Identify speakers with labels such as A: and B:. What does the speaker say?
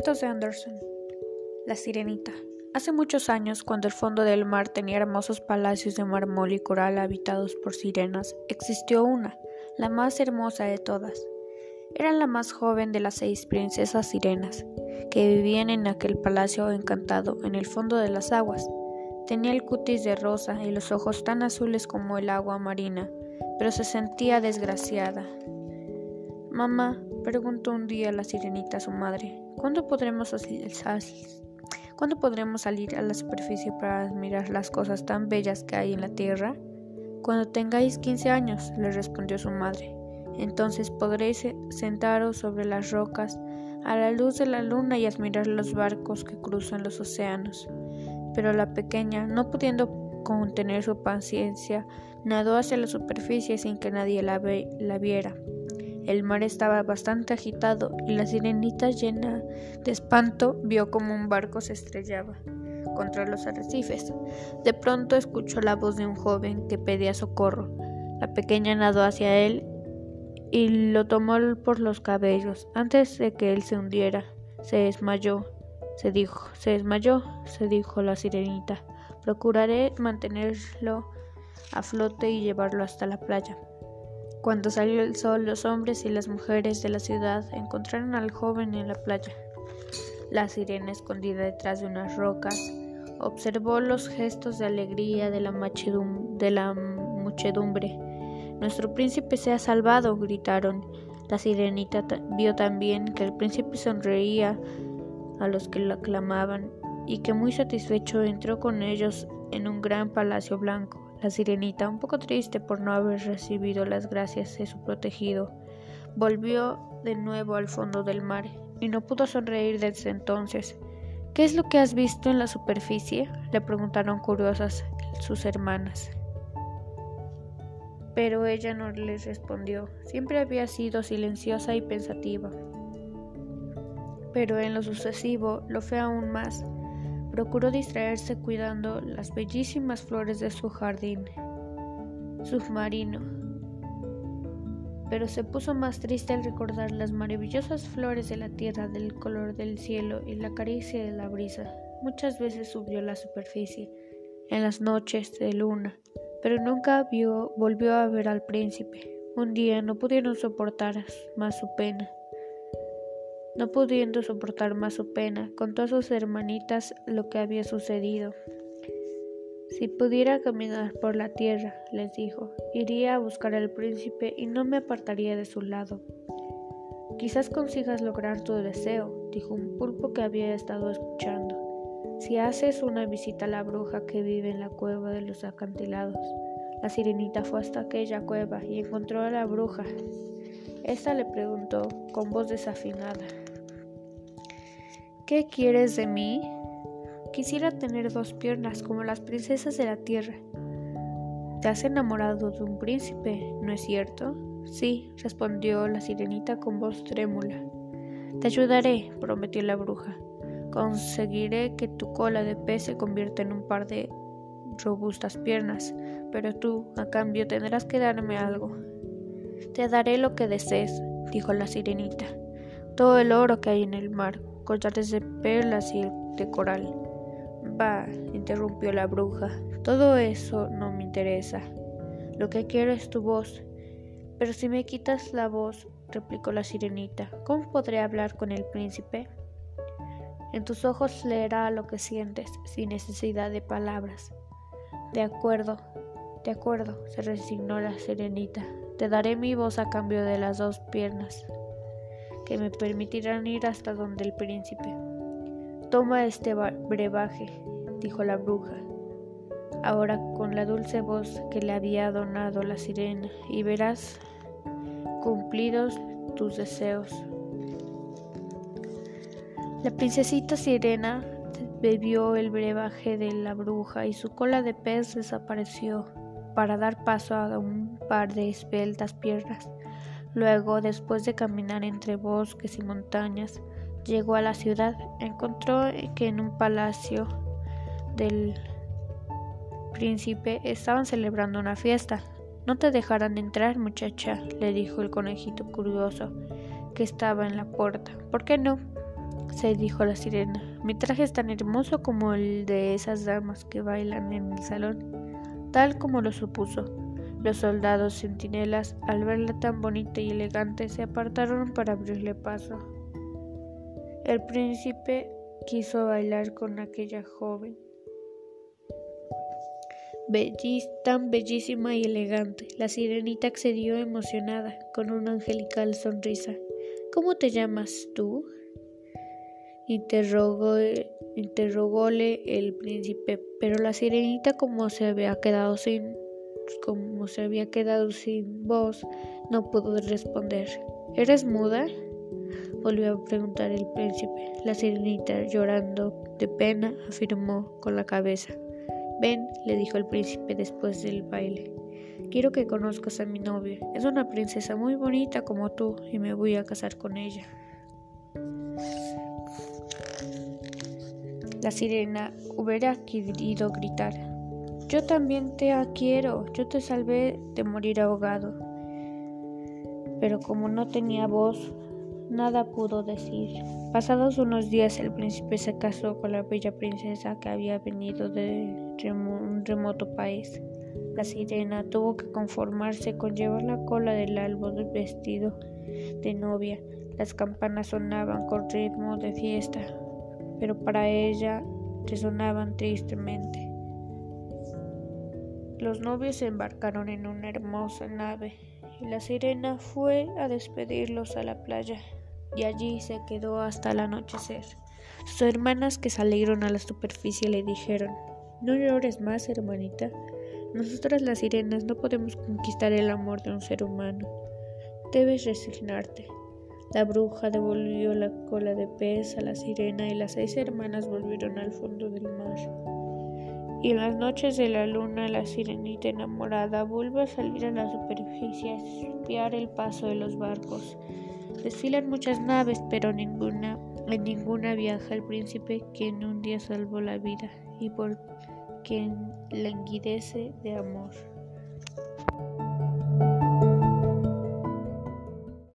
A: Cuentos de Anderson. La Sirenita. Hace muchos años, cuando el fondo del mar tenía hermosos palacios de mármol y coral habitados por sirenas, existió una, la más hermosa de todas. Era la más joven de las seis princesas sirenas, que vivían en aquel palacio encantado en el fondo de las aguas. Tenía el cutis de rosa y los ojos tan azules como el agua marina, pero se sentía desgraciada. Mamá, preguntó un día la sirenita a su madre, ¿cuándo podremos, ¿cuándo podremos salir a la superficie para admirar las cosas tan bellas que hay en la tierra? Cuando tengáis quince años, le respondió su madre. Entonces podréis sentaros sobre las rocas a la luz de la luna y admirar los barcos que cruzan los océanos. Pero la pequeña, no pudiendo contener su paciencia, nadó hacia la superficie sin que nadie la viera. El mar estaba bastante agitado y la sirenita llena de espanto vio como un barco se estrellaba contra los arrecifes. De pronto escuchó la voz de un joven que pedía socorro. La pequeña nadó hacia él y lo tomó por los cabellos. Antes de que él se hundiera, se desmayó. Se dijo, se desmayó, se dijo la sirenita. Procuraré mantenerlo a flote y llevarlo hasta la playa. Cuando salió el sol, los hombres y las mujeres de la ciudad encontraron al joven en la playa. La sirena, escondida detrás de unas rocas, observó los gestos de alegría de la, muchedumbre. Nuestro príncipe se ha salvado, gritaron. La sirenita vio también que el príncipe sonreía a los que lo aclamaban y que muy satisfecho entró con ellos en un gran palacio blanco. La sirenita, un poco triste por no haber recibido las gracias de su protegido, volvió de nuevo al fondo del mar y no pudo sonreír desde entonces. ¿Qué es lo que has visto en la superficie? le preguntaron curiosas sus hermanas. Pero ella no les respondió. Siempre había sido silenciosa y pensativa. Pero en lo sucesivo lo fue aún más. Procuró distraerse cuidando las bellísimas flores de su jardín submarino, pero se puso más triste al recordar las maravillosas flores de la tierra, del color del cielo y la caricia de la brisa. Muchas veces subió la superficie en las noches de luna, pero nunca vio, volvió a ver al príncipe. Un día no pudieron soportar más su pena no pudiendo soportar más su pena, contó a sus hermanitas lo que había sucedido. Si pudiera caminar por la tierra, les dijo, iría a buscar al príncipe y no me apartaría de su lado. Quizás consigas lograr tu deseo, dijo un pulpo que había estado escuchando, si haces una visita a la bruja que vive en la cueva de los acantilados. La sirenita fue hasta aquella cueva y encontró a la bruja. Esta le preguntó con voz desafinada ¿Qué quieres de mí? Quisiera tener dos piernas como las princesas de la tierra. Te has enamorado de un príncipe, ¿no es cierto? Sí, respondió la sirenita con voz trémula. Te ayudaré, prometió la bruja. Conseguiré que tu cola de pez se convierta en un par de robustas piernas, pero tú, a cambio, tendrás que darme algo. Te daré lo que desees, dijo la sirenita, todo el oro que hay en el mar, collares de perlas y de coral. Bah, interrumpió la bruja, todo eso no me interesa. Lo que quiero es tu voz. Pero si me quitas la voz, replicó la sirenita, ¿cómo podré hablar con el príncipe? En tus ojos leerá lo que sientes, sin necesidad de palabras. De acuerdo, de acuerdo, se resignó la sirenita. Te daré mi voz a cambio de las dos piernas que me permitirán ir hasta donde el príncipe. Toma este brebaje, dijo la bruja, ahora con la dulce voz que le había donado la sirena, y verás cumplidos tus deseos. La princesita sirena bebió el brebaje de la bruja y su cola de pez desapareció para dar paso a un par de esbeltas piernas Luego, después de caminar entre bosques y montañas, llegó a la ciudad. Encontró que en un palacio del príncipe estaban celebrando una fiesta. No te dejarán entrar, muchacha, le dijo el conejito curioso que estaba en la puerta. ¿Por qué no? se dijo la sirena. Mi traje es tan hermoso como el de esas damas que bailan en el salón, tal como lo supuso. Los soldados centinelas, al verla tan bonita y elegante, se apartaron para abrirle paso. El príncipe quiso bailar con aquella joven, tan bellísima y elegante. La sirenita accedió emocionada, con una angelical sonrisa. ¿Cómo te llamas tú? Interrogó, interrogóle el príncipe, pero la sirenita como se había quedado sin como se había quedado sin voz, no pudo responder. ¿Eres muda? volvió a preguntar el príncipe. La sirenita, llorando de pena, afirmó con la cabeza. Ven, le dijo el príncipe después del baile. Quiero que conozcas a mi novia. Es una princesa muy bonita como tú y me voy a casar con ella. La sirena hubiera querido gritar. Yo también te quiero, yo te salvé de morir ahogado. Pero como no tenía voz, nada pudo decir. Pasados unos días el príncipe se casó con la bella princesa que había venido de un remoto país. La sirena tuvo que conformarse con llevar la cola del árbol vestido de novia. Las campanas sonaban con ritmo de fiesta, pero para ella resonaban tristemente. Los novios se embarcaron en una hermosa nave y la sirena fue a despedirlos a la playa y allí se quedó hasta el anochecer. Sus hermanas que salieron a la superficie le dijeron No llores más, hermanita. Nosotras las sirenas no podemos conquistar el amor de un ser humano. Debes resignarte. La bruja devolvió la cola de pez a la sirena y las seis hermanas volvieron al fondo del mar. Y en las noches de la luna la sirenita enamorada vuelve a salir a la superficie a espiar el paso de los barcos. Desfilan muchas naves, pero ninguna, en ninguna viaja el príncipe quien un día salvó la vida y por quien languidece de amor.